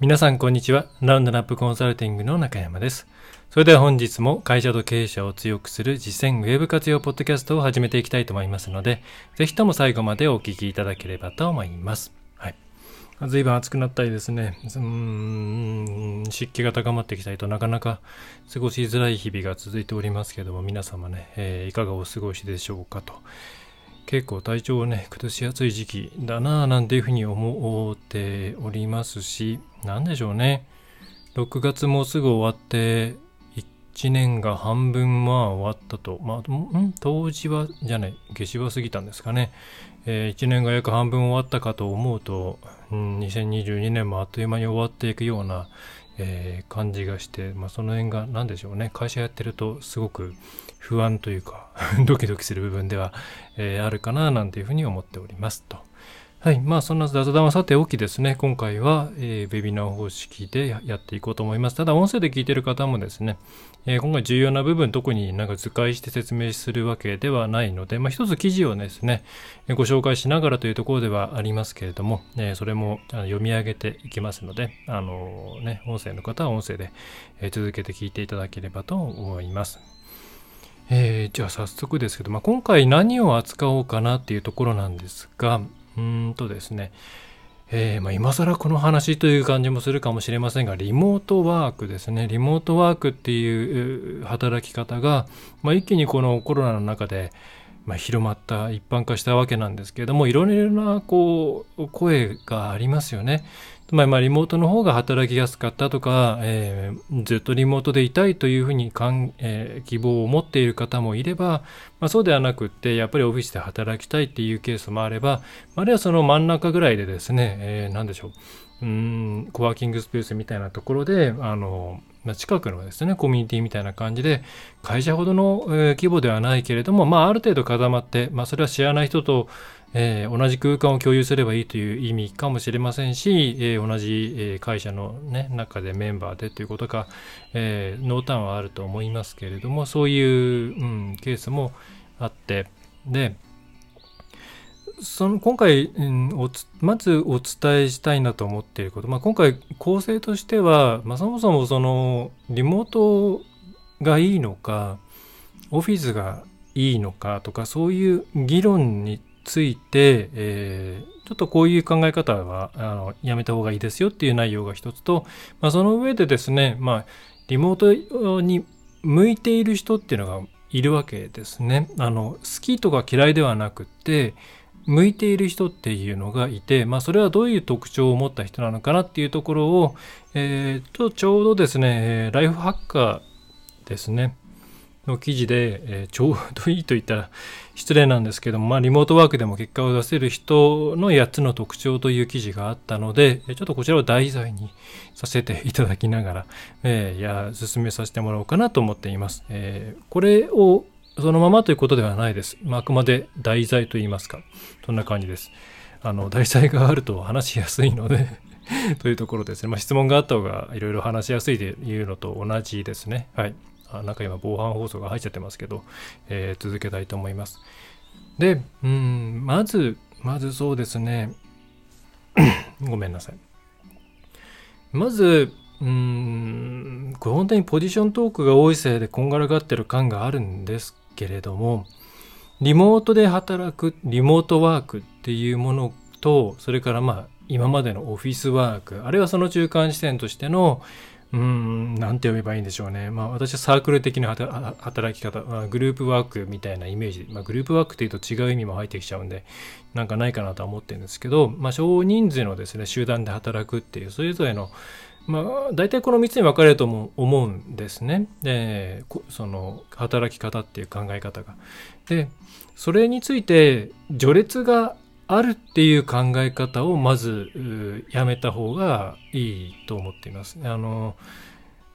皆さんこんにちは。ラウンドナップコンサルティングの中山です。それでは本日も会社と経営者を強くする実践ウェブ活用ポッドキャストを始めていきたいと思いますので、ぜひとも最後までお聞きいただければと思います。はい。随分暑くなったりですね、うん、湿気が高まってきたりとなかなか過ごしづらい日々が続いておりますけども、皆様ね、えーいかがお過ごしでしょうかと。結構体調をね、崩しやすい時期だなぁなんていうふうに思っておりますし、なんでしょうね。6月もすぐ終わって、1年が半分まあ終わったと。まあ、ん？冬至は、じゃない、夏至は過ぎたんですかね。え1年が約半分終わったかと思うと、うん、2022年もあっという間に終わっていくような、えー感じがして、まあ、その辺が何でしょうね会社やってるとすごく不安というか ドキドキする部分では、えーあるかななんていうふうに思っておりますと。はい。まあ、そんな雑談はさておきですね、今回は、えーウェビナー方式でやっていこうと思います。ただ、音声で聞いてる方もですね、えー今回重要な部分、特になんか図解して説明するわけではないので、まあ、一つ記事をですね、えご紹介しながらというところではありますけれども、えーそれも読み上げていきますので、あのね、音声の方は音声で、え続けて聞いていただければと思います。えーじゃあ早速ですけど、まあ、今回何を扱おうかなっていうところなんですが、うんとですね、えーまあ、今更この話という感じもするかもしれませんが、リモートワークですね。リモートワークっていう働き方が、まあ、一気にこのコロナの中で、ま、広まった、一般化したわけなんですけれども、いろいろなこう声がありますよね。つまり、まあ、リモートの方が働きやすかったとか、えーずっとリモートでいたいというふうにかん、えー希望を持っている方もいれば、まあ、そうではなくって、やっぱりオフィスで働きたいっていうケースもあれば、あるいはその真ん中ぐらいでですね、えーなんでしょう。うん、コワーキングスペースみたいなところで、あの、まあ近くのですね、コミュニティみたいな感じで、会社ほどの、えー規模ではないけれども、まあ、ある程度固まって、まあ、それは知らない人と、えー同じ空間を共有すればいいという意味かもしれませんし、えー同じ、え会社の、ね、中でメンバーでということが、えー濃淡はあると思いますけれども、そういう、うん、ケースもあって、で、その今回、うんおつまずお伝えしたいなと思っていること、まあ、今回構成としては、まあ、そもそもそのリモートがいいのかオフィスがいいのかとかそういう議論について、えーちょっとこういう考え方はあのやめた方がいいですよっていう内容が一つと、まあ、その上でですね、まあ、リモートに向いている人っていうのがいるわけですね。あの好きとか嫌いではなくて向いている人っていうのがいて、まあ、それはどういう特徴を持った人なのかなっていうところを、えーとちょうどですねライフハッカーですねの記事で、えーちょうどいいと言ったら失礼なんですけども、まあ、リモートワークでも結果を出せる人の8つの特徴という記事があったので、えちょっとこちらを題材にさせていただきながら、えーいや、進めさせてもらおうかなと思っています。えーこれをそのままということではないです。まあ、あくまで題材と言いますか。そんな感じです。あの、題材があると話しやすいので というところですね。まあ、質問があった方がいろいろ話しやすいというのと同じですね。はい。あなんか今、防犯放送が入っちゃってますけど、えー続けたいと思います。で、うん、まず、まずそうですね。ごめんなさい。まず、うーん、これ本当にポジショントークが多いせいでこんがらがってる感があるんですけれども、リモートで働く、リモートワークっていうものと、それからまあ、今までのオフィスワーク、あるいはその中間視点としての、うん、なんて呼べばいいんでしょうね。まあ、私はサークル的な働き方、まあグループワークみたいなイメージ、まあ、グループワークというと違う意味も入ってきちゃうんで、なんかないかなとは思ってるんですけど、まあ、少人数のですね、集団で働くっていう、それぞれの、まあ、大体この3つに分かれると思うんですね。で、その、働き方っていう考え方が。で、それについて、序列があるっていう考え方をまずやめた方がいいと思っています。あの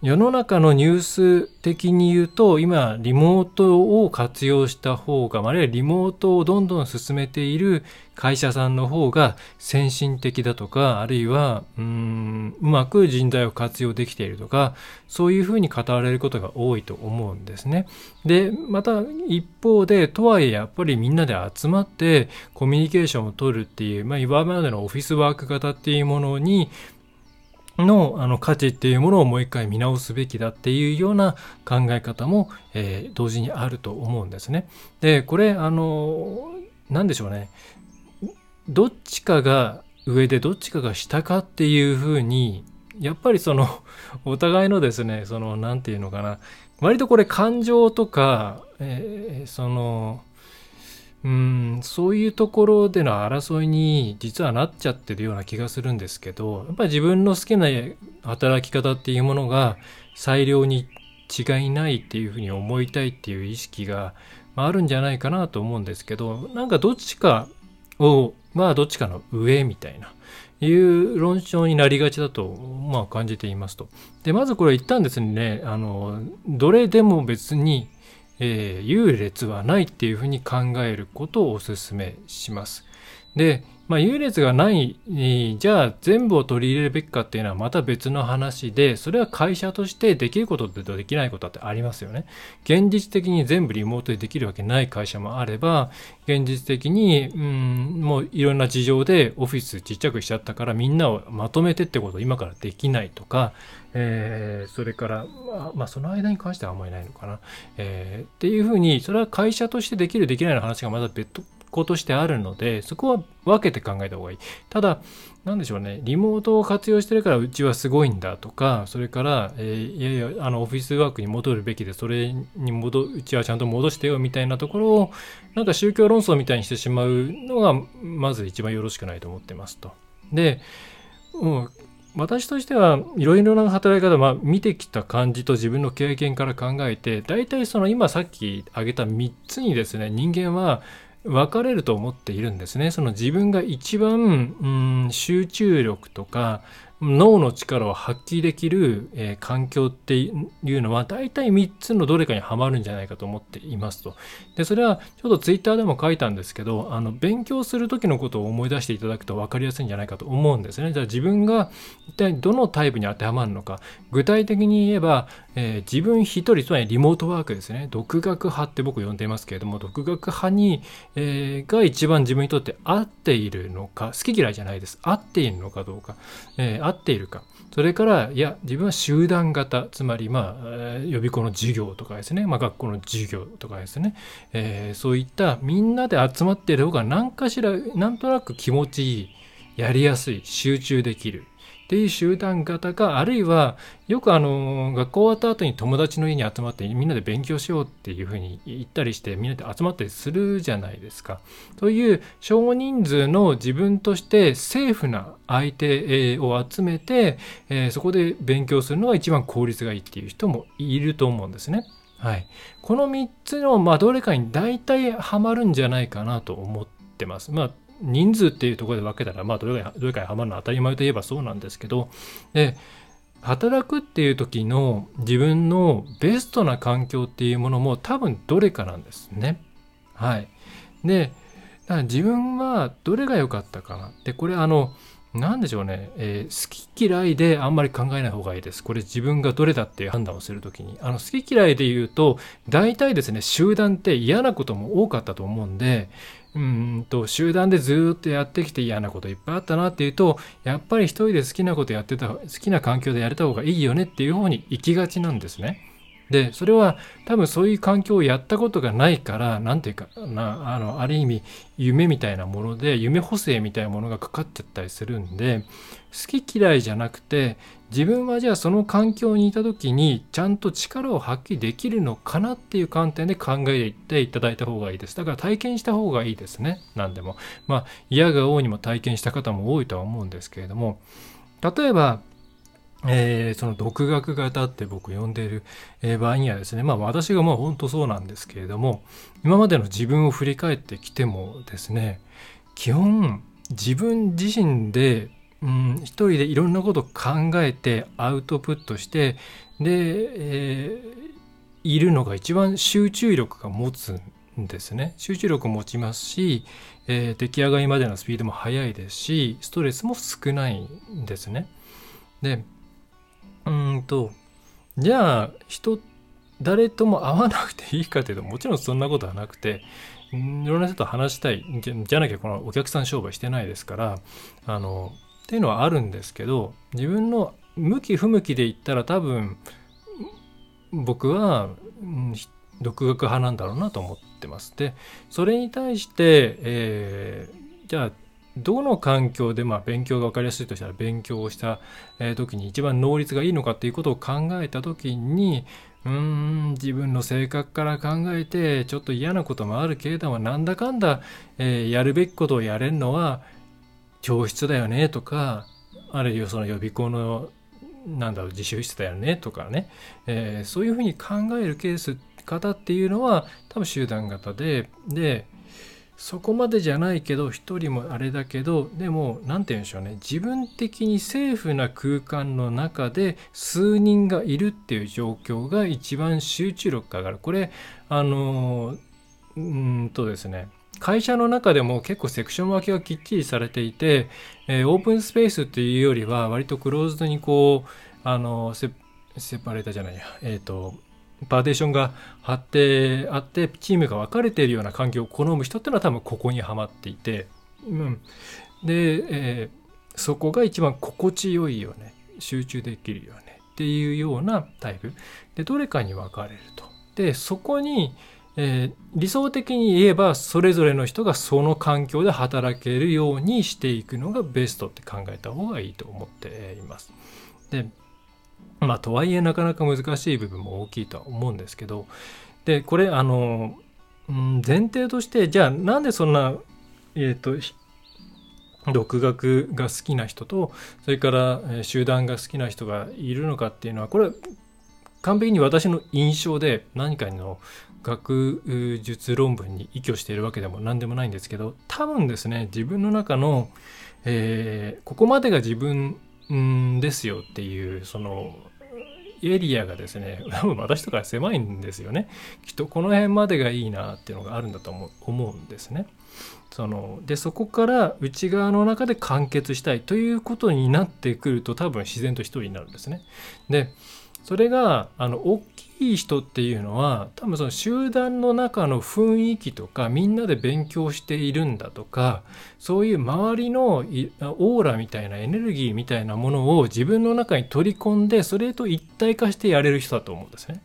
世の中のニュース的に言うと今リモートを活用した方があるいはリモートをどんどん進めている会社さんの方が先進的だとかあるいはうーんうまく人材を活用できているとかそういうふうに語られることが多いと思うんですね。でまた一方でとはいえやっぱりみんなで集まってコミュニケーションを取るっていう、まあ、今までのオフィスワーク型っていうものにのあの価値っていうものをもう一回見直すべきだっていうような考え方も、えー、同時にあると思うんですね。でこれあの何でしょうねどっちかが上でどっちかが下かっていうふうにやっぱりその お互いのですねその何て言うのかな割とこれ感情とか、えー、そのうんそういうところでの争いに実はなっちゃってるような気がするんですけどやっぱり自分の好きな働き方っていうものが最良に違いないっていうふうに思いたいっていう意識があるんじゃないかなと思うんですけどなんかどっちかをまあどっちかの上みたいないう論証になりがちだと、まあ、感じていますと。でまずこれ一旦ですねあのどれでも別にえー、優劣はないっていうふうに考えることをお勧めします。で、まあ、優劣がない、じゃあ全部を取り入れるべきかっていうのはまた別の話で、それは会社としてできることとできないことってありますよね。現実的に全部リモートでできるわけない会社もあれば、現実的に、うん、もういろんな事情でオフィスちっちゃくしちゃったからみんなをまとめてってことを今からできないとか、えー、それから、まあ、まあ、その間に関してはあんまりないのかな。えー、っていうふうに、それは会社としてできるできないの話がまだ別個としてあるので、そこは分けて考えた方がいい。ただ、なんでしょうね、リモートを活用してるからうちはすごいんだとか、それから、えー、いやいや、あの、オフィスワークに戻るべきで、それに戻、うちはちゃんと戻してよみたいなところを、なんか宗教論争みたいにしてしまうのが、まず一番よろしくないと思ってますと。で、うん、私としてはいろいろな働き方、まあ、見てきた感じと自分の経験から考えて大体その今さっき挙げた3つにですね人間は分かれると思っているんですね。その自分が一番、うん、集中力とか脳の力を発揮できる、えー、環境っていうのは大体3つのどれかにはまるんじゃないかと思っていますと。で、それはちょっとツイッターでも書いたんですけど、あの、勉強する時のことを思い出していただくと分かりやすいんじゃないかと思うんですね。じゃあ自分が一体どのタイプに当てはまるのか。具体的に言えば、えー、自分一人、つまりリモートワークですね。独学派って僕呼んでいますけれども、独学派に、えー、が一番自分にとって合っているのか、好き嫌いじゃないです。合っているのかどうか。えーっているか。それから、いや、自分は集団型、つまり、まあ、予備校の授業とかですね、まあ、学校の授業とかですね、えー、そういったみんなで集まっている方が何かしら、なんとなく気持ちいい、やりやすい、集中できる。っていう集団型か、あるいは、よくあの、学校終わった後に友達の家に集まってみんなで勉強しようっていうふうに言ったりして、みんなで集まったりするじゃないですか。そういう少人数の自分としてセーフな相手を集めて、え、そこで勉強するのが一番効率がいいっていう人もいると思うんですね。はい。この3つの、まあ、どれかに大体ハマるんじゃないかなと思ってます。まあ人数っていうところで分けたら、まあ、どれかどれかにはまるのは当たり前といえばそうなんですけど、で、働くっていう時の自分のベストな環境っていうものも多分どれかなんですね。はい。で、だから自分はどれが良かったかな。で、これあの、なんでしょうね、えー、好き嫌いであんまり考えない方がいいです。これ自分がどれだっていう判断をするときに。あの、好き嫌いで言うと、大体ですね、集団って嫌なことも多かったと思うんで、うんと集団でずっとやってきて嫌なこといっぱいあったなっていうとやっぱり一人で好きなことやってた好きな環境でやれた方がいいよねっていう方に行きがちなんですね。でそれは多分そういう環境をやったことがないから何ていうかなあのある意味夢みたいなもので夢補正みたいなものがかかっちゃったりするんで好き嫌いじゃなくて自分はじゃあその環境にいた時にちゃんと力を発揮できるのかなっていう観点で考えていただいた方がいいです。だから体験した方がいいですね。何でも。まあ嫌が王にも体験した方も多いとは思うんですけれども例えばえー、その独学型って僕呼んでいる、え場合にはですね、まあ私がまあ本当そうなんですけれども、今までの自分を振り返ってきてもですね、基本自分自身でうん、一人でいろんなこと考えてアウトプットしてで、えー、いるのが一番集中力が持つんですね。集中力を持ちますし、えー、出来上がりまでのスピードも速いですしストレスも少ないんですね。でうんとじゃあ人誰とも会わなくていいかというともちろんそんなことはなくていろんな人と話したいじゃなきゃこのお客さん商売してないですからあのっていうのはあるんですけど自分の向き不向きで言ったら多分僕は、うん、独学派なんだろうなと思ってます。でそれに対して、えー、じゃあどの環境でまあ勉強が分かりやすいとしたら勉強をした時に一番能率がいいのかっていうことを考えた時にうん自分の性格から考えてちょっと嫌なこともあるけれどもなんだかんだ、えー、やるべきことをやれるのは教室だよねとかあるいはその予備校のなんだろう自習室だよねとかね、えー、そういうふうに考えるケース方っていうのは多分集団型ででそこまでじゃないけど一人もあれだけどでも何て言うんでしょうね。自分的にセーフな空間の中で数人がいるっていう状況が一番集中力が上がる。これあのうんとですね。会社の中でも結構セクション分けがきっちりされていて、えー、オープンスペースっていうよりは割とクローズドにこうあのセパレーターじゃないや。えっ、ー、とパーテーションが張ってあってチームが分かれているような環境を好む人っていうのは多分ここにはまっていて、うん、で、えー、そこが一番心地よいよね。集中できるよね。っていうようなタイプ。でどれかに分かれると。でそこにえー、理想的に言えばそれぞれの人がその環境で働けるようにしていくのがベストって考えた方がいいと思っています。でまあとはいえなかなか難しい部分も大きいとは思うんですけどでこれあの、うん、前提としてじゃあなんでそんなえっ、ー、と独学が好きな人とそれから集団が好きな人がいるのかっていうのはこれ完璧に私の印象で何かの学術論文に依拠しているわけでも何でもないんですけど多分ですね自分の中の、えー、ここまでが自分ですよっていうそのエリアがですね多分 私とか狭いんですよねきっとこの辺までがいいなっていうのがあるんだと思思うんですね。そのでそこから内側の中で完結したいということになってくると多分自然と一人になるんですね。でそれがあの大きい人っていうのは多分その集団の中の雰囲気とかみんなで勉強しているんだとかそういう周りのオーラみたいなエネルギーみたいなものを自分の中に取り込んでそれと一体化してやれる人だと思うんですね。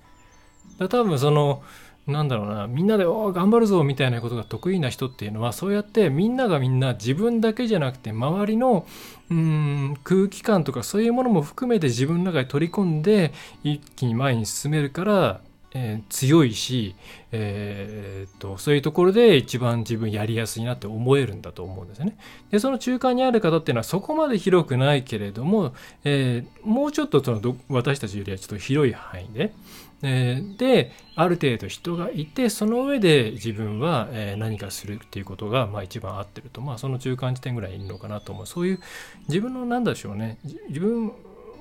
だ多分そのなんだろうなみんなでお頑張るぞみたいなことが得意な人っていうのはそうやってみんながみんな自分だけじゃなくて周りのうん空気感とかそういうものも含めて自分の中に取り込んで一気に前に進めるから、えー、強いし、えー、っとそういうところで一番自分やりやすいなって思えるんだと思うんですよね。でその中間にある方っていうのはそこまで広くないけれども、えー、もうちょっとその私たちよりはちょっと広い範囲で。え、である程度人がいてその上で自分は、え何かするっていうことが、まあ、一番合ってると、まあ、その中間地点ぐらいいるのかなと思う。そういう自分の何でしょうね。自分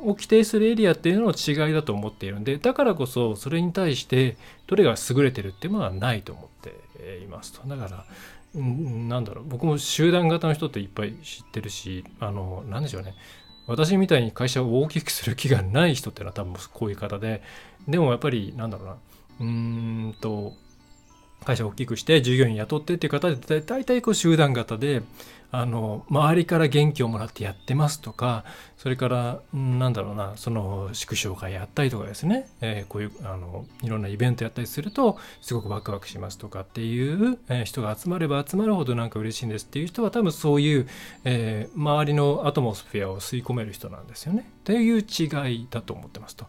を規定するエリアっていうのの違いだと思っているんでだからこそそれに対してどれが優れてるっていうのはないと思っていますと。だからなんだろう。僕も集団型の人っていっぱい知ってるしあの何でしょうね。私みたいに会社を大きくする気がない人っていうのは多分こういう方ででもやっぱりなんだろうな。うーんと会社を大きくして従業員雇ってっていう方で大体こう集団型であの周りから元気をもらってやってますとかそれからなんだろうなその縮小会やったりとかですね、えー、こういうあのいろんなイベントやったりするとすごくワクワクしますとかっていう、えー、人が集まれば集まるほどなんか嬉しいんですっていう人は多分そういう、えー、周りのアトモスフェアを吸い込める人なんですよねっていう違いだと思ってますと。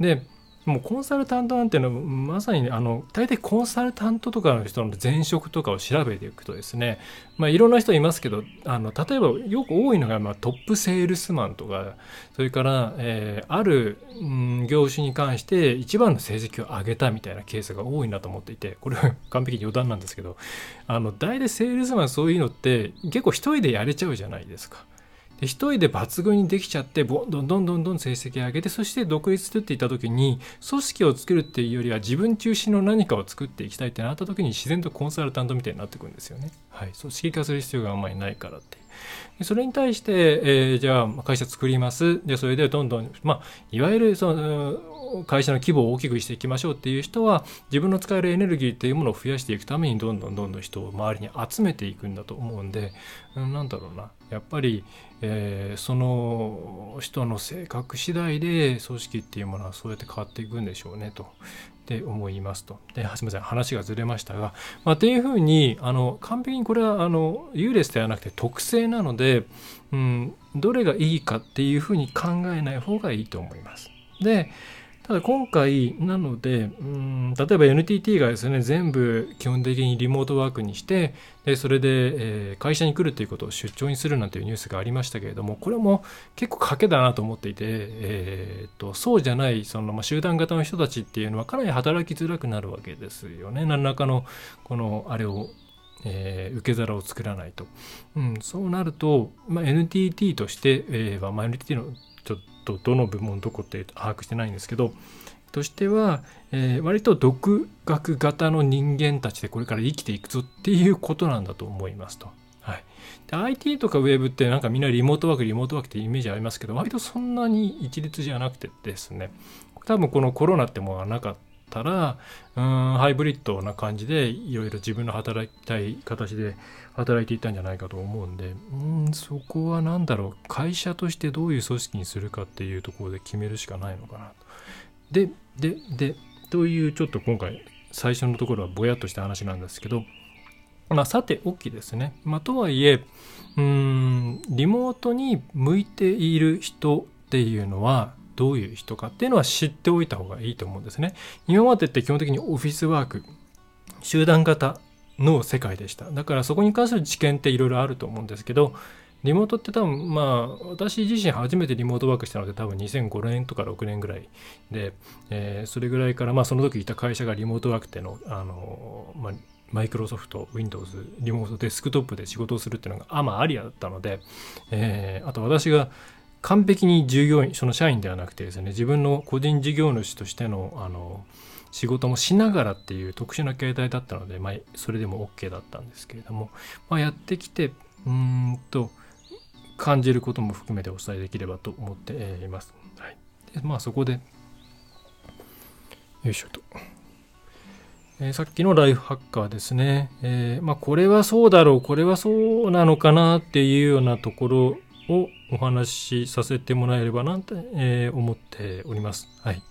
でもうコンサルタントなんていうのはまさに、ね、あの大体コンサルタントとかの人の前職とかを調べていくとですね、まあ、いろんな人いますけどあの例えばよく多いのが、まあ、トップセールスマンとかそれから、えー、ある、うん、業種に関して一番の成績を上げたみたいなケースが多いなと思っていてこれは完璧に余談なんですけどあの大体セールスマンそういうのって結構一人でやれちゃうじゃないですか。で一人で抜群にできちゃってどんどんどんどんどん成績上げてそして独立するっていった時に組織を作るっていうよりは自分中心の何かを作っていきたいってなった時に自然とコンサルタントみたいになってくるんですよね。はい、組織化する必要があんまりないからって。それに対して、えー、じゃあ会社作ります。で、それでどんどん、まあ、いわゆるその、会社の規模を大きくしていきましょうっていう人は自分の使えるエネルギーっていうものを増やしていくためにどんどんどんどん人を周りに集めていくんだと思うんで、うん、なんだろうなやっぱり、えー、その人の性格次第で組織っていうものはそうやって変わっていくんでしょうねと。で思いますと。で、すみません、話がずれましたが、まあ、っていうふうに、あの、完璧にこれは、あの、優劣ではなくて特性なので、うん、どれがいいかっていうふうに考えない方がいいと思います。で、ただ今回なので、うん、例えば NTT がですね、全部基本的にリモートワークにして、でそれで、えー、会社に来るということを出張にするなんていうニュースがありましたけれども、これも結構賭けだなと思っていて、えー、っとそうじゃないその、まあ、集団型の人たちっていうのはかなり働きづらくなるわけですよね。何らかのこのあれをえー、受け皿を作らないと、うん、そうなると、まあ、NTT として、えーまあ、NTT のちょっととどの部門どこって把握してないんですけどとしては、えー、割と独学型の人間たちでこれから生きていくぞっていうことなんだと思いますと。はい、で IT とかウェブってなんかみんなリモートワークリモートワークってイメージありますけど割とそんなに一律じゃなくてですね多分このコロナってもうなかったらうんハイブリッドな感じでいろいろ自分の働きたい形で働いていったんじゃないかと思うんでうんそこは何だろう会社としてどういう組織にするかっていうところで決めるしかないのかなと。でででというちょっと今回最初のところはぼやっとした話なんですけどまあさておきですね。まあとはいえうんリモートに向いている人っていうのはどういう人かっていうのは知っておいた方がいいと思うんですね。今までって基本的にオフィスワーク集団型の世界でした。だからそこに関する知見っていろいろあると思うんですけど、リモートって多分まあ私自身初めてリモートワークしたので多分2005年とか6年ぐらいで、えー、それぐらいからまあその時いた会社がリモートワークってのあの、まあ、マイクロソフト、Windows、リモートデスクトップで仕事をするっていうのがあまあありだったので、えー、あと私が完璧に従業員、その社員ではなくてですね、自分の個人事業主としてのあの仕事もしながらっていう特殊な形態だったので、まあ、それでも OK だったんですけれども、まあ、やってきてうんと感じることも含めてお伝えできればと思っています。はい、でまあそこでよいしょと。えー、さっきのライフハッカーですね。えー、まあ、これはそうだろう、これはそうなのかなっていうようなところをお話しさせてもらえればなと、えー、思っております。はい。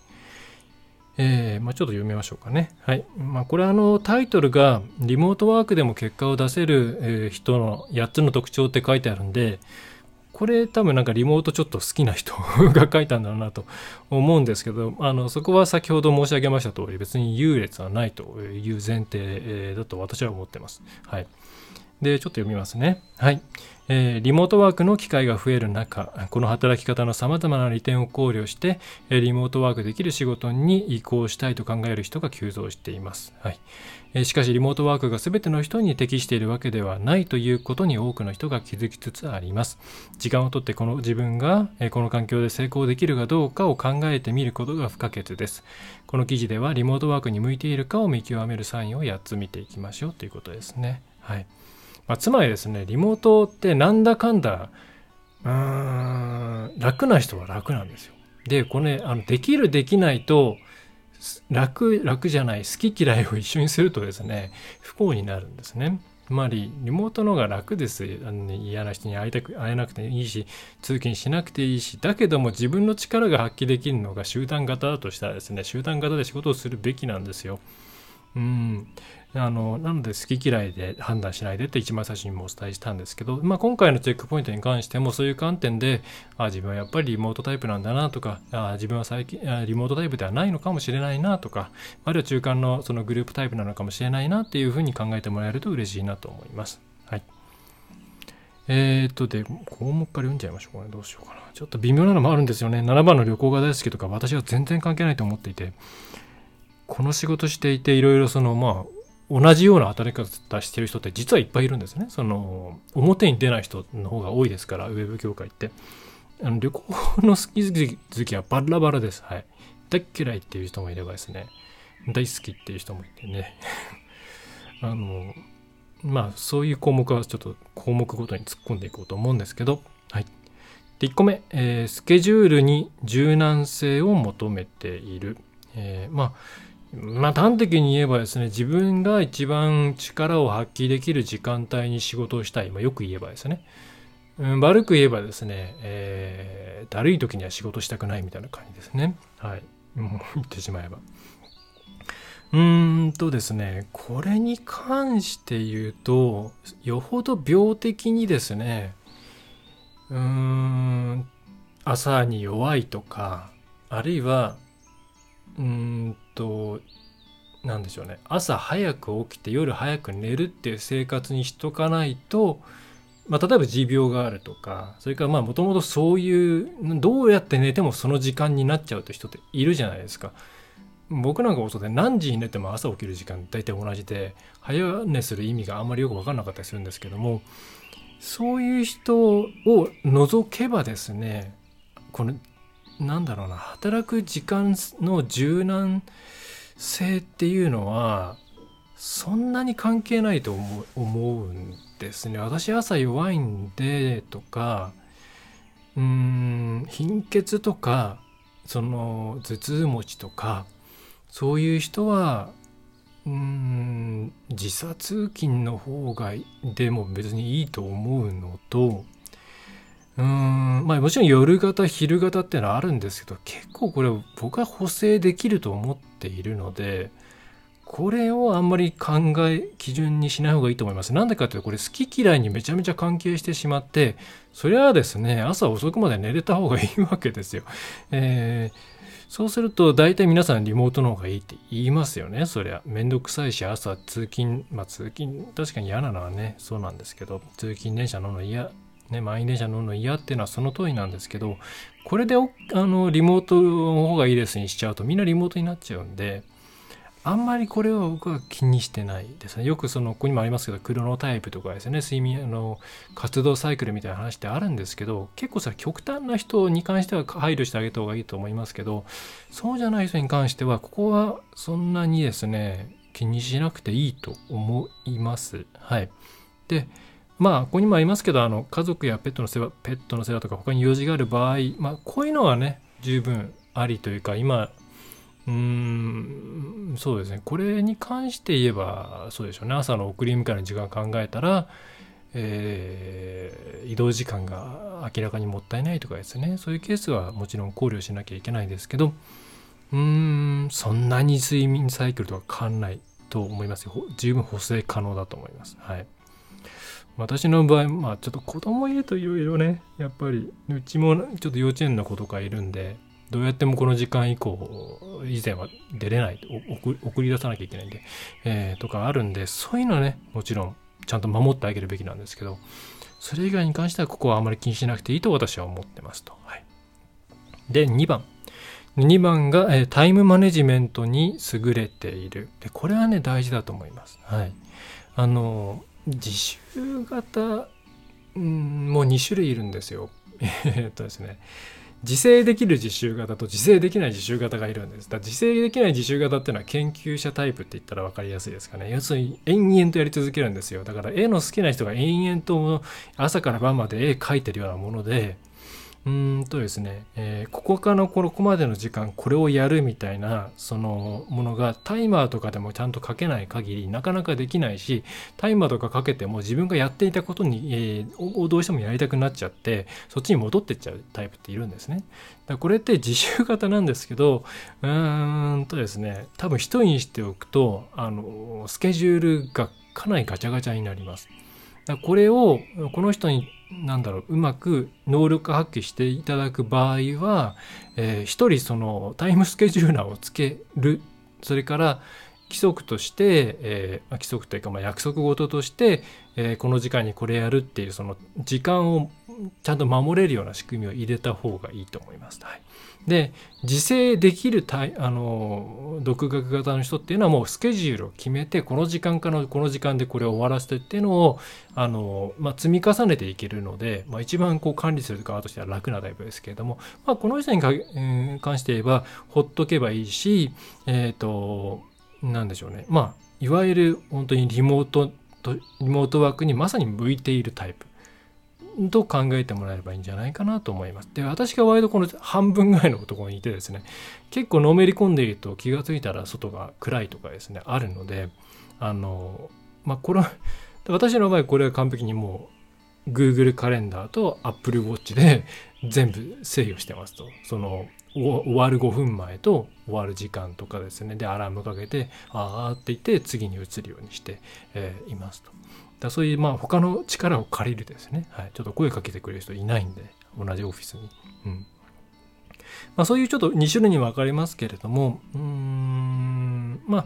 えー、まあ、ちょっと読みましょうかね。はい。まあ、これあのタイトルがリモートワークでも結果を出せる、え人の8つの特徴って書いてあるんで、これ多分なんかリモートちょっと好きな人 が書いたんだろうなと思うんですけど、あの、そこは先ほど申し上げました通り別に優劣はないという前提だと私は思ってます。はい。で、ちょっと読みますね。はい。えー、リモートワークの機会が増える中、この働き方の様々な利点を考慮して、えリモートワークできる仕事に移行したいと考える人が急増しています。はい。え、しかし、リモートワークが全ての人に適しているわけではないということに多くの人が気づきつつあります。時間をとってこの自分が、えこの環境で成功できるかどうかを考えてみることが不可欠です。この記事では、リモートワークに向いているかを見極めるサインを8つ見ていきましょうということですね。はい。まあ、つまりですね、リモートってなんだかんだ、うーん、楽な人は楽なんですよ。で、これ、ね、あのできる、できないと、楽、楽じゃない、好き嫌いを一緒にするとですね、不幸になるんですね。つまり、リモートの方が楽です。あの、ね、嫌な人に会いたく、会えなくていいし、通勤しなくていいし、だけども自分の力が発揮できるのが集団型だとしたらですね、集団型で仕事をするべきなんですよ。うん。あのなので好き嫌いで判断しないでって一番最初にもお伝えしたんですけど、まあ、今回のチェックポイントに関してもそういう観点であ自分はやっぱりリモートタイプなんだなとかあ自分は最近リモートタイプではないのかもしれないなとかあるいは中間のそのグループタイプなのかもしれないなっていうふうに考えてもらえると嬉しいなと思います。はいえー、っと、で、項目から読んじゃいましょうかね。どうしようかな。ちょっと微妙なのもあるんですよね。7番の旅行が大好きとか、私は全然関係ないと思っていて、この仕事していて、いろいろその、まあ、同じような働き方してる人って実はいっぱいいるんですね。その表に出ない人の方が多いですから、ウェブ業界って。あの旅行の好き好きはバラバラです。はい。大嫌いっていう人もいればですね、大好きっていう人もいてね。あの、まあそういう項目はちょっと項目ごとに突っ込んでいこうと思うんですけど、はい。で1個目、えー、スケジュールに柔軟性を求めている。えー、まあまあ端的に言えばですね自分が一番力を発揮できる時間帯に仕事をしたい、まあ、よく言えばですね、うん、悪く言えばですね、えー、だるい時には仕事したくないみたいな感じですね。はい。もう言ってしまえば。うーんとですねこれに関して言うとよほど病的にですねうーん朝に弱いとかあるいはうんと何でしょうね朝早く起きて夜早く寝るっていう生活にしとかないと、まあ、例えば持病があるとかそれからまあもともとそういうどうやって寝てもその時間になっちゃうという人っているじゃないですか。僕なんかもそうで何時に寝ても朝起きる時間大体同じで早寝する意味があんまりよく分かんなかったりするんですけどもそういう人を除けばですねこのなんだろうな働く時間の柔軟性っていうのはそんなに関係ないと思うんですね。私朝弱いんでとかうーん貧血とかその頭痛持ちとかそういう人はうーん時差通勤の方がでも別にいいと思うのとうんまあもちろん夜型昼型っていうのはあるんですけど結構これ僕は補正できると思っているのでこれをあんまり考え基準にしない方がいいと思います。なんでかっていうとこれ好き嫌いにめちゃめちゃ関係してしまってそれはですね朝遅くまで寝れた方がいいわけですよ。えーそうすると大体皆さんリモートの方がいいって言いますよねそりゃめんどくさいし朝通勤まあ通勤確かに嫌なのはねそうなんですけど通勤電車乗るの嫌ね、満員電車乗るの嫌っていうのはその通りなんですけど、これであのリモートの方がいいですにしちゃうとみんなリモートになっちゃうんで、あんまりこれは僕は気にしてないですね。よくその、ここにもありますけど、クロノタイプとかですね、睡眠、あの、活動サイクルみたいな話ってあるんですけど、結構それ極端な人に関しては配慮してあげた方がいいと思いますけど、そうじゃない人に関しては、ここはそんなにですね、気にしなくていいと思います。はい。で、まあ、ここにもありますけど、あの、家族やペットの世話、ペットの世話とか他に用事がある場合、まあ、こういうのはね、十分ありというか、今、うん、そうですね。これに関して言えば、そうでしょうね。朝の送り迎えの時間を考えたら、えー、移動時間が明らかにもったいないとかですね。そういうケースはもちろん考慮しなきゃいけないですけど、うーん、そんなに睡眠サイクルとか変わんないと思いますよ。十分補正可能だと思います。はい。私の場合、まあちょっと子供いるといろいろね、やっぱり、うちもちょっと幼稚園の子とかいるんで、どうやってもこの時間以降、以前は出れない、送り出さなきゃいけないんで、えー、とかあるんで、そういうのはね、もちろんちゃんと守ってあげるべきなんですけど、それ以外に関してはここはあまり気にしなくていいと私は思ってますと。はい、で、2番。2番が、えー、タイムマネジメントに優れている。で、これはね、大事だと思います。はい。あの、自習型、うん、もう2種類いるんですよ。えっとですね。自制できる自習型と自制できない自習型がいるんです。だ自制できない自習型っていうのは研究者タイプって言ったら分かりやすいですかね。要するに延々とやり続けるんですよ。だから絵の好きな人が延々と朝から晩まで絵描いてるようなもので、うんとですね、えー、ここからのここまでの時間これをやるみたいなそのものがタイマーとかでもちゃんとかけない限りなかなかできないしタイマーとかかけても自分がやっていたことに、えー、どうしてもやりたくなっちゃってそっちに戻ってっちゃうタイプっているんですね。だこれって自習型なんですけどうーんとですね多分一人にしておくとあのスケジュールがかなりガチャガチャになります。これをこの人になんだろううまく能力発揮していただく場合は、えー、一人そのタイムスケジューラーをつけるそれから規則として、えー、規則というかまあ約束事として、えー、この時間にこれやるっていうその時間をちゃんと守れるような仕組みを入れた方がいいと思います。はい、で自制できるあの独学型の人っていうのはもうスケジュールを決めてこの時間からこの時間でこれを終わらせてっていうのをあの、まあ、積み重ねていけるので、まあ、一番こう管理する側としては楽なタイプですけれども、まあ、この人に関して言えばほっとけばいいしえっ、ー、と何でしょうね。まあいわゆる本当にリモートリモートワークにまさに向いているタイプ。と考えてもらえればいいんじゃないかなと思います。で、私が割とこの半分ぐらいのところにいてですね、結構のめり込んでいると気がついたら外が暗いとかですね、あるので、あの、まあ、これは、私の場合これは完璧にもう Google カレンダーと Apple Watch で全部制御してますと。その終わる5分前と終わる時間とかですね。で、アラームかけて、あーって言って次に移るようにして、えー、いますと。だそういうまあ他の力を借りるですね、はい、ちょっと声かけてくれる人いないんで同じオフィスに、うんまあ、そういうちょっと2種類に分かれますけれどもうーんまあ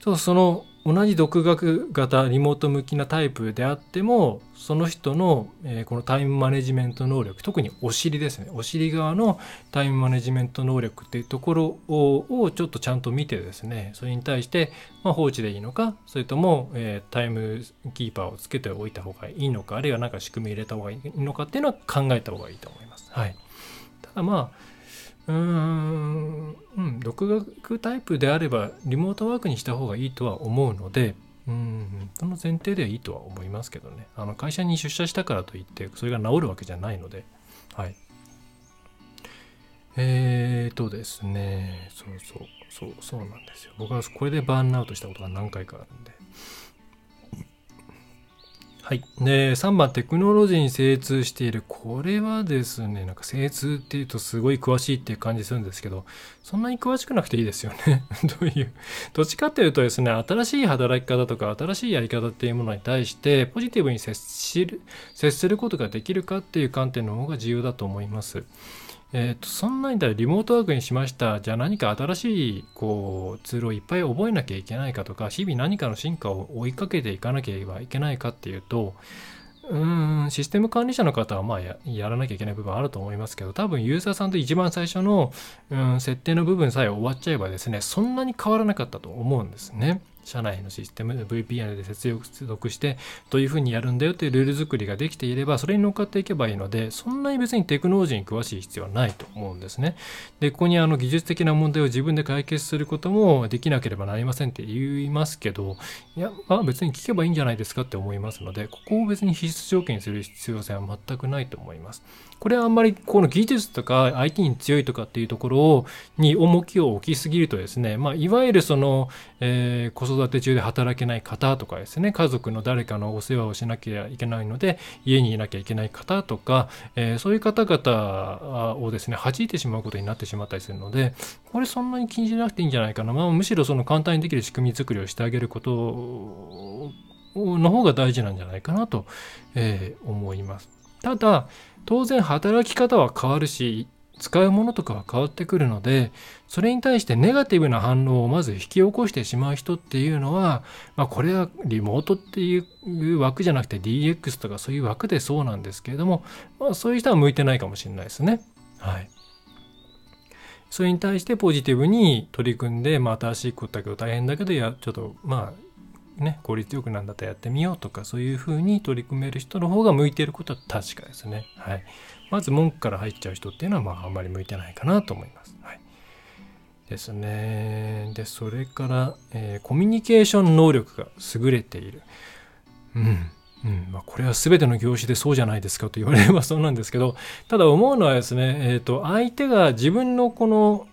ちょっとその同じ独学型リモート向きなタイプであってもその人の、えー、このタイムマネジメント能力特にお尻ですね。お尻側のタイムマネジメント能力っていうところをちょっとちゃんと見てですね。それに対して、まあ、放置でいいのかそれとも、えー、タイムキーパーをつけておいた方がいいのかあるいは何か仕組み入れた方がいいのかっていうのは考えた方がいいと思います。はい、ただまあうーん、うん、独学タイプであればリモートワークにした方がいいとは思うので、うん、その前提ではいいとは思いますけどね。あの会社に出社したからといってそれが治るわけじゃないので、はい。えーとですね、そうそう、そう、そうなんですよ。僕はこれでバーンアウトしたことが何回かあるんで。はい。で、3番、テクノロジーに精通している。これはですね、なんか精通っていうとすごい詳しいっていう感じするんですけど、そんなに詳しくなくていいですよね。どういう？どっちかっていうとですね、新しい働き方とか新しいやり方っていうものに対してポジティブに接しる、接することができるかっていう観点の方が重要だと思います。えーと、そんなにだリモートワークにしましたじゃあ何か新しいこうツールをいっぱい覚えなきゃいけないかとか日々何かの進化を追いかけていかなければいけないかっていうとうんシステム管理者の方はまあやらなきゃいけない部分あると思いますけど多分ユーザーさんと一番最初のうん設定の部分さえ終わっちゃえばですねそんなに変わらなかったと思うんですね。社内のシステム VPN で接続してどういうふうにやるんだよっていうルール作りができていればそれに乗っかっていけばいいのでそんなに別にテクノロジーに詳しい必要はないと思うんですね。でここにあの技術的な問題を自分で解決することもできなければなりませんって言いますけどいやまあ別に聞けばいいんじゃないですかって思いますのでここを別に必須条件にする必要性は全くないと思います。これはあんまりこの技術とか IT に強いとかっていうところに重きを置きすぎるとですね、まあ、いわゆるその、えー、子育て中で働けない方とかですね家族の誰かのお世話をしなきゃいけないので家にいなきゃいけない方とか、えー、そういう方々をですね弾いてしまうことになってしまったりするのでこれそんなに気にしなくていいんじゃないかな、まあ、むしろその簡単にできる仕組み作りをしてあげることの方が大事なんじゃないかなと、えー、思います。ただ当然働き方は変わるし使うものとかは変わってくるのでそれに対してネガティブな反応をまず引き起こしてしまう人っていうのは、まあ、これはリモートっていう枠じゃなくて DX とかそういう枠でそうなんですけれども、まあ、そういう人は向いてないかもしれないですね。はい。それに対してポジティブに取り組んで、まあ、新しいことだけど大変だけどやちょっとまあね、効率よくなんだったらやってみようとかそういうふうに取り組める人の方が向いていることは確かですね。はい、まず文句から入っちゃう人っていうのはまああんまり向いてないかなと思います。はい、ですね。でそれから、えー、コミュニケーション能力が優れている。うんうんまあ、これは全ての業種でそうじゃないですかと言われれば そうなんですけどただ思うのはですね、えーと相手が自分のこの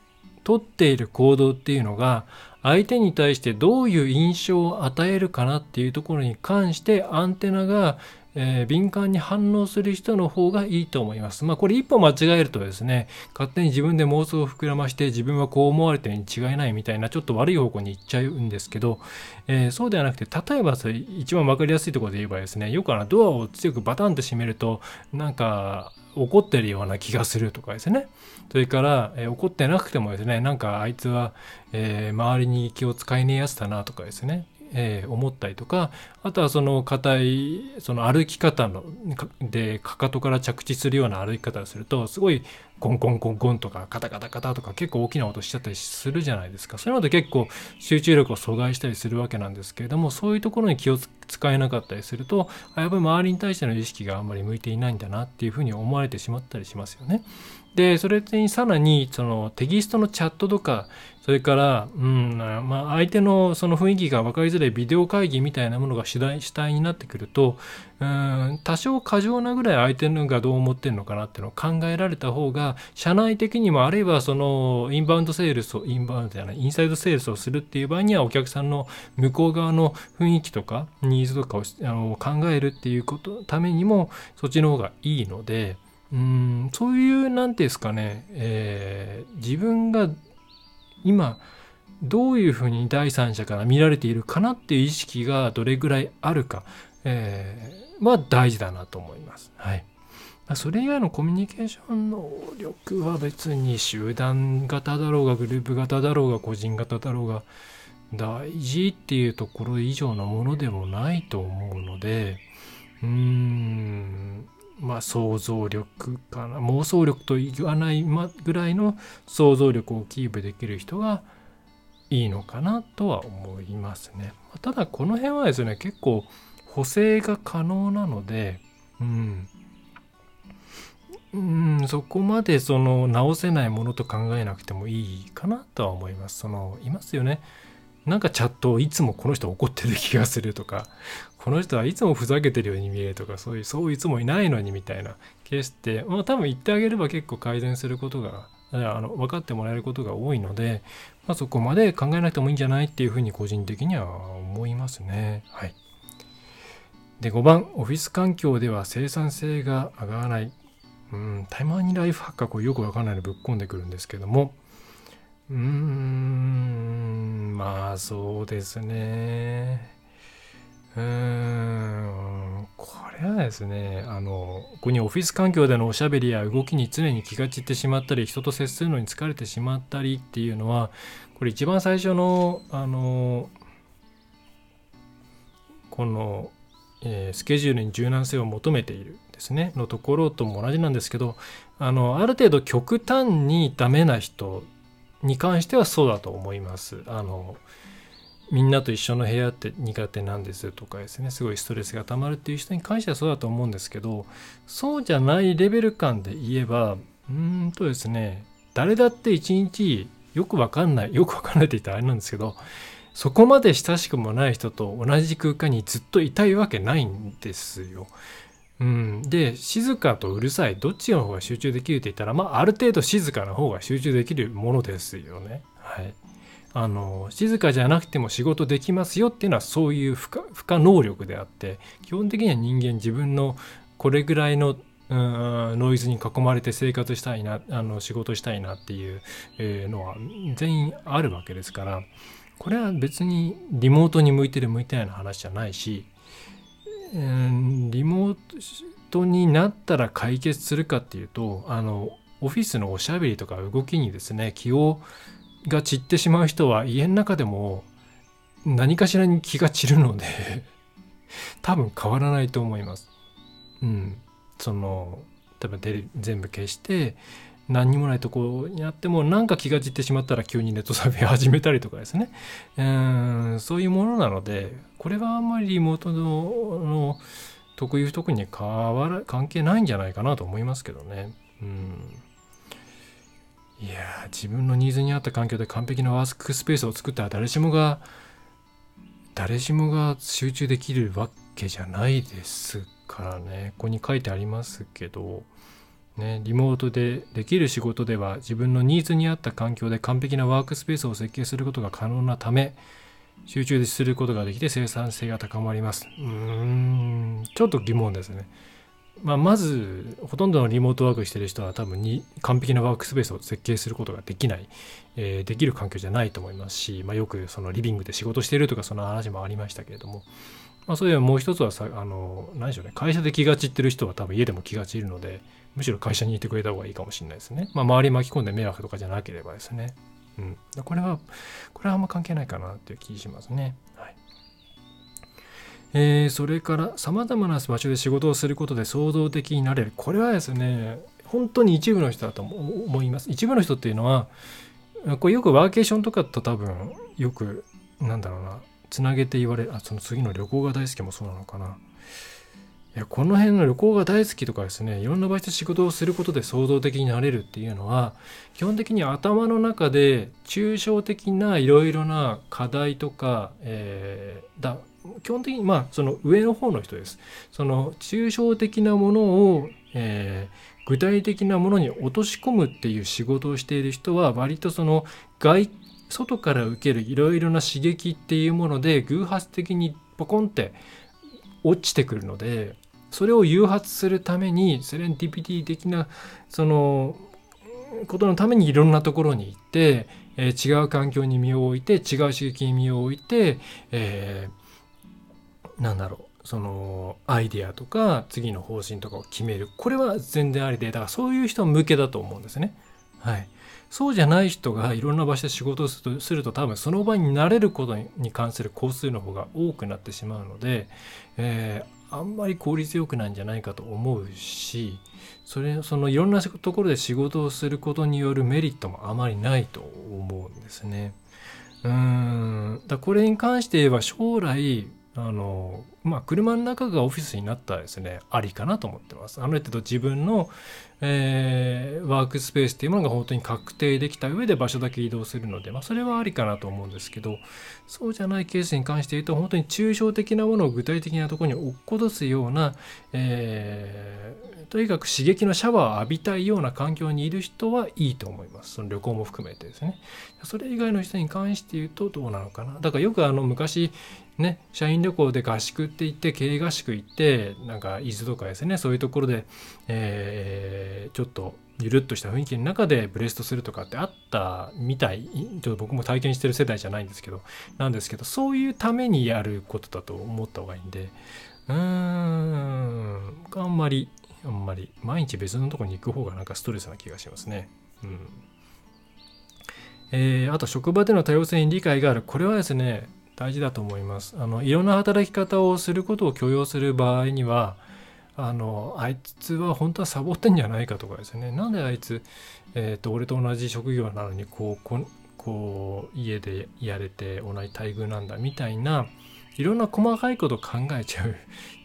取っている行動っていうのが相手に対してどういう印象を与えるかなっていうところに関してアンテナが、えー、敏感に反応する人の方がいいと思います。まあこれ一歩間違えるとですね、勝手に自分で妄想を膨らまして自分はこう思われてるに違いないみたいなちょっと悪い方向に行っちゃうんですけど、えー、そうではなくて、例えばそれ一番わかりやすいところで言えばですね、よくあのドアを強くバタンと閉めると、なんか怒ってるような気がするとかですね。それから、えー、怒ってなくてもですね、なんかあいつは、えー、周りに気を使えねえやつだなとかですね、え、思ったりとか、あとはその硬い、その歩き方ので、かかとから着地するような歩き方をすると、すごいゴンゴンゴンゴンとかカタカタカタとか結構大きな音しちゃったりするじゃないですか。それまで結構集中力を阻害したりするわけなんですけれども、そういうところに気を使えなかったりすると、やっぱり周りに対しての意識があんまり向いていないんだなっていうふうに思われてしまったりしますよね。で、それにさらに、そのテキストのチャットとか、それから、うん、まあ、相手のその雰囲気が分かりづらいビデオ会議みたいなものが主題主体になってくると、うん、多少過剰なぐらい相手のがどう思ってるのかなっていうのを考えられた方が、社内的にも、あるいはその、インバウンドセールスを、インバウンドじゃない、インサイドセールスをするっていう場合には、お客さんの向こう側の雰囲気とか、ニーズとかをあの考えるっていうこと、ためにも、そっちの方がいいので、うんそういう何て言うんですかね、えー、自分が今どういうふうに第三者から見られているかなっていう意識がどれぐらいあるか、えー、は大事だなと思います。はい。それ以外のコミュニケーション能力は別に集団型だろうがグループ型だろうが個人型だろうが大事っていうところ以上のものでもないと思うのでうーんまあ、想像力かな妄想力と言わないぐらいの想像力をキープできる人がいいのかなとは思いますね。ただこの辺はですね結構補正が可能なので、うん、うん、そこまでその直せないものと考えなくてもいいかなとは思います。そのいますよね。なんかチャットをいつもこの人怒ってる気がするとか、この人はいつもふざけてるように見えるとか、そういう、そういつもいないのにみたいなケースって、まあ多分言ってあげれば結構改善することが、あの分かってもらえることが多いので、まあ、そこまで考えなくてもいいんじゃないっていうふうに個人的には思いますね。はい。で、5番、オフィス環境では生産性が上がらない。うん、タイマーにライフハッカーこれよくわかんないのぶっ込んでくるんですけども、うーん、まあそうですね。うーん、これはですね、あの、ここにオフィス環境でのおしゃべりや動きに常に気が散ってしまったり、人と接するのに疲れてしまったりっていうのは、これ一番最初の、あの、この、えー、スケジュールに柔軟性を求めているですね、のところとも同じなんですけど、あの、ある程度極端にダメな人に関してはそうだと思います。あのみんなと一緒の部屋って苦手なんですとかですねすごいストレスが溜まるっていう人に関してはそうだと思うんですけどそうじゃないレベル感で言えばうんとですね誰だって一日よくわかんないよくわかんないって言ったらあれなんですけどそこまで親しくもない人と同じ空間にずっといたいわけないんですよ。うん、で静かとうるさいどっちの方が集中できるって言ったら、まあ、ある程度静かな方が集中できるものですよね。はい、あの静かじゃなくても仕事できますよっていうのはそういう不可不可能力であって基本的には人間自分のこれぐらいのノイズに囲まれて生活したいなあの仕事したいなっていう、のは全員あるわけですからこれは別にリモートに向いてる向いてないの話じゃないしリモートになったら解決するかっていうとあのオフィスのおしゃべりとか動きにですね気をが散ってしまう人は家の中でも何かしらに気が散るので 多分変わらないと思います。うん。その多分テレ全部消して何にもないとこにあってもなんか気が散ってしまったら急にネットサーフィン始めたりとかですね。うんそういうものなのでこれはあんまりリモートの得意不得意に変わら関係ないんじゃないかなと思いますけどね。うん。いや自分のニーズに合った環境で完璧なワークスペースを作ったら誰しもが誰しもが集中できるわけじゃないですからね。ここに書いてありますけど。ね、リモートでできる仕事では自分のニーズに合った環境で完璧なワークスペースを設計することが可能なため集中することができて生産性が高まります。うーんちょっと疑問ですね。まあ、まずほとんどのリモートワークしてる人は多分に完璧なワークスペースを設計することができない、えー、できる環境じゃないと思いますし、まあ、よくそのリビングで仕事してるとかその話もありましたけれども、まあ、そういうもう一つはさあの何でしょうね会社で気が散ってる人は多分家でも気が散るのでむしろ会社にいてくれた方がいいかもしれないですね。まあ、周り巻き込んで迷惑とかじゃなければですね。うん。これは、これはあんま関係ないかなっていう気しますね。はい。えー、それから、様々な場所で仕事をすることで創造的になれる。これはですね、本当に一部の人だと思います一部の人っていうのはこれよくワーケーションとかと多分よくなんだろうなつなげて言われるあその次の旅行が大好きもそうなのかないやこの辺の旅行が大好きとかですねいろんな場所で仕事をすることで創造的になれるっていうのは基本的に頭の中で抽象的ないろいろな課題とか、えー、だ基本的にまあその上の方の人です。その抽象的なものを、えー、具体的なものに落とし込むっていう仕事をしている人は割とその外外から受けるいろいろな刺激っていうもので偶発的にポコンって落ちてくるのでそれを誘発するためにセレンティピティ的なそのことのためにいろんなところに行って、えー、違う環境に身を置いて違う刺激に身を置いて、えー、なんだろうそのアイデアとか次の方針とかを決めるこれは全然ありでだからそういう人向けだと思うんですね。はい、そうじゃない人がいろんな場所で仕事をするとすると多分その場に慣れることに関する工数の方が多くなってしまうので、えーあんまり効率よくないんじゃないかと思うしそれそのいろんなところで仕事をすることによるメリットもあまりないと思うんですね。うんだこれに関して言えば将来あのまあ車の中がオフィスになったらですねありかなと思ってます。ある程度自分の、えー、ワークスペースっていうものが本当に確定できた上で場所だけ移動するので、まあ、それはありかなと思うんですけどそうじゃないケースに関して言うと本当に抽象的なものを具体的なところに落っことすような、えー、とにかく刺激のシャワーを浴びたいような環境にいる人はいいと思います。その旅行も含めてですね。それ以外の人に関して言うとどうなのかな。だからよくあの昔ね、社員旅行で合宿って言って経営合宿行ってなんか伊豆とかですねそういうところで、えー、ちょっとゆるっとした雰囲気の中でブレストするとかってあったみたい。ちょっと僕も体験してる世代じゃないんですけどなんですけどそういうためにやることだと思った方がいいんで。うーん。あんまりあんまり毎日別のとこに行く方がなんかストレスな気がしますね。うん。えー、あと職場での多様性に理解がある。これはですね大事だと思いますあのいろんな働き方をすることを許容する場合にはあのあいつは本当はサボってんじゃないかとかですねなんであいつ、えーと、俺と同じ職業なのにこうここう家でやれて同じ待遇なんだみたいないろんな細かいこと考えちゃう っ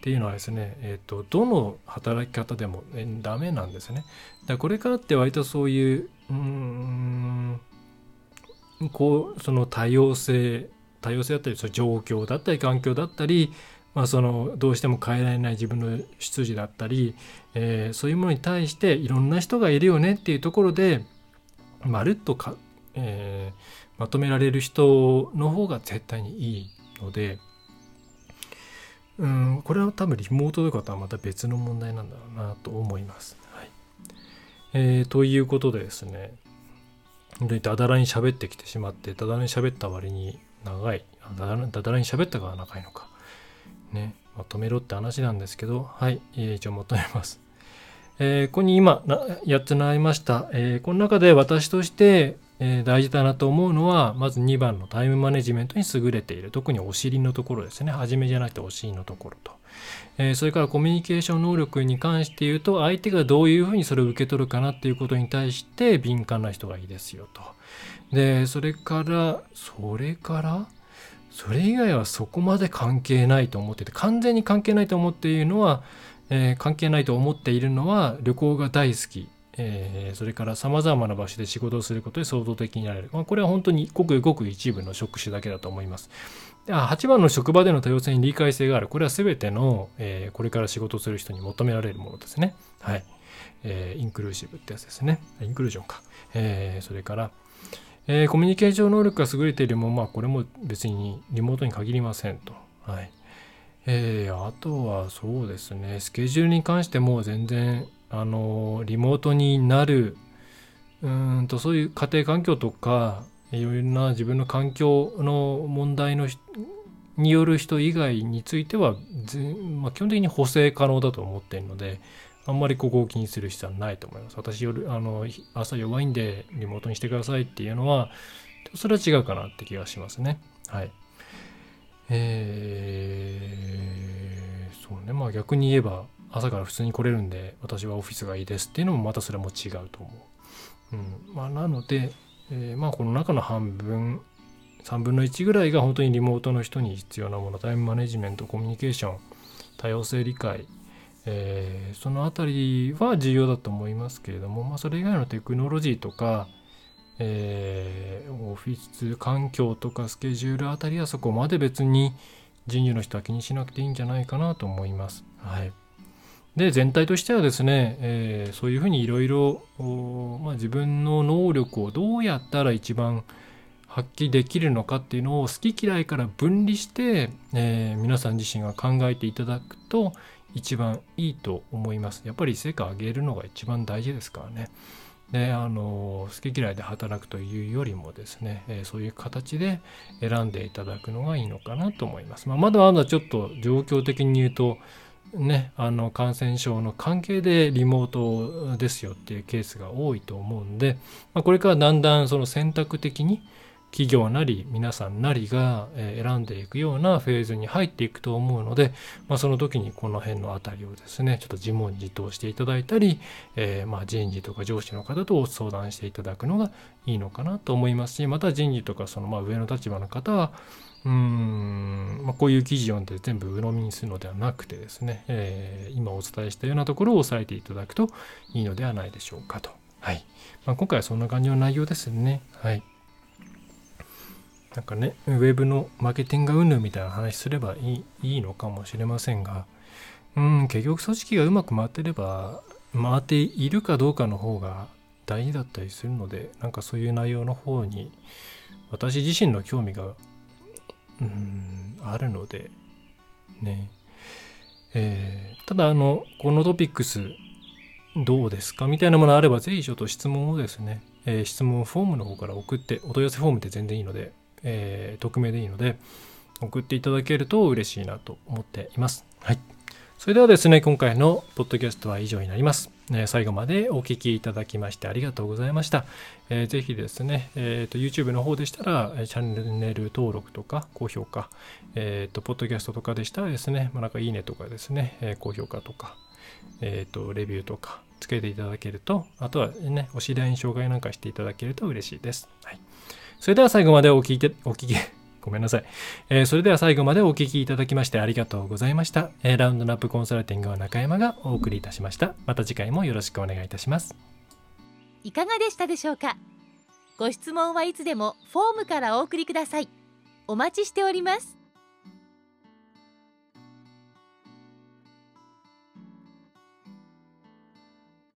ていうのはですね、えーと、どの働き方でも、えダメなんですね。だこれからって割とそういううんこうその多様性多様性だったりその状況だったり環境だったり、まあ、そのどうしても変えられない自分の出自だったり、えー、そういうものに対していろんな人がいるよねっていうところでまるっとか、えー、まとめられる人の方が絶対にいいので。うんこれは多分リモートとかとはまた別の問題なんだろうなと思います。はいえー、ということでですね本当にだだらに喋ってきてしまってだだらに喋った割に長い。だだだだらに喋ったから長いのか。ね。まとめろって話なんですけど。はい、えー、一応まとめます。えー、ここに今8つ並びました、えー、この中で私として、えー、大事だなと思うのはまず2番のタイムマネジメントに優れている。特にお尻のところですね。初めじゃなくてお尻のところと、えそれからコミュニケーション能力に関して言うと相手がどういうふうにそれを受け取るかなっていうことに対して敏感な人がいいですよと。でそれからそれから？それ以外はそこまで関係ないと思ってて完全に関係ないと思っているのは、えー、関係ないと思っているのは旅行が大好き、えー、それからさまざまな場所で仕事をすることで創造的になれる、まあ、これは本当にごくごく一部の職種だけだと思います。8番の職場での多様性に理解性がある。これは全ての、えー、これから仕事をする人に求められるものですね。はい。えー、インクルーシブってやつですね。インクルージョンか。えー、それから、えー、コミュニケーション能力が優れているも、まあ、これも別にリモートに限りませんと。はい。えー、あとはそうですね、スケジュールに関しても全然、あの、リモートになる、うんと、そういう家庭環境とか、いろいろな自分の環境の問題のによる人以外については、まあ、基本的に補正可能だと思っているので、あんまりここを気にする必要はないと思います。私夜、あの、朝弱いんでリモートにしてくださいっていうのは、それは違うかなって気がしますね。はい。えー、そうね。まあ逆に言えば、朝から普通に来れるんで私はオフィスがいいですっていうのもまたそれも違うと思う。うんまあ、なので、えー、まあこの中の半分3分の1ぐらいが本当にリモートの人に必要なものタイムマネジメントコミュニケーション多様性理解、えー、その辺りは重要だと思いますけれども、まあ、それ以外のテクノロジーとか、えー、オフィス環境とかスケジュールあたりはそこまで別に人事の人は気にしなくていいんじゃないかなと思います。はい、で全体としてはですね、えー、そういうふうにいろいろ自分の能力をどうやったら一番発揮できるのかっていうのを好き嫌いから分離して、えー、皆さん自身が考えていただくと一番いいと思います。やっぱり成果を上げるのが一番大事ですからね。であの好き嫌いで働くというよりもですね、えー、そういう形で選んでいただくのがいいのかなと思います。まあ、まだまだちょっと状況的に言うとね、あの感染症の関係でリモートですよっていうケースが多いと思うんで、まあ、これからだんだんその選択的に企業なり皆さんなりが選んでいくようなフェーズに入っていくと思うので、まあ、その時にこの辺のあたりをですねちょっと自問自答していただいたり、えー、ま人事とか上司の方と相談していただくのがいいのかなと思いますしまた人事とかそのま上の立場の方はうーん、まあ、こういう記事読んで全部鵜呑みにするのではなくてですね、えー、今お伝えしたようなところを押さえていただくといいのではないでしょうかと。はいまあ、今回はそんな感じの内容ですね。はい。なんかね、ウェブのマーケティングがうぬみたいな話すればいいいいのかもしれませんが、うん、結局組織がうまく回ってれば、回っているかどうかの方が大事だったりするので、なんかそういう内容の方に、私自身の興味が、うん、あるので、ね。えー、ただ、あの、このトピックス、どうですかみたいなものあれば、ぜひちょっと質問をですね、えー、質問フォームの方から送って、お問い合わせフォームで全然いいので、えー、匿名でいいので送っていただけると嬉しいなと思っています。はい。それではですね、今回のポッドキャストは以上になります。え最後までお聴きいただきましてありがとうございました。えー、ぜひですね、えーと、YouTube の方でしたら、チャンネル登録とか高評価、えっ、ー、と、ポッドキャストとかでしたらですね、まあ、なんかいいねとかですね、えー、高評価とか、えっ、ー、と、レビューとかつけていただけると、あとはね、お知り合いに紹介なんかしていただけると嬉しいです。はい。それでは最後までお聞いて、お聞き、ごめんなさい。えー、それでは最後までお聞きいただきましてありがとうございました。えー、ラウンドナップコンサルティングは中山がお送りいたしました。また次回もよろしくお願いいたします。いかがでしたでしょうか？ご質問はいつでもフォームからお送りください。お待ちしております。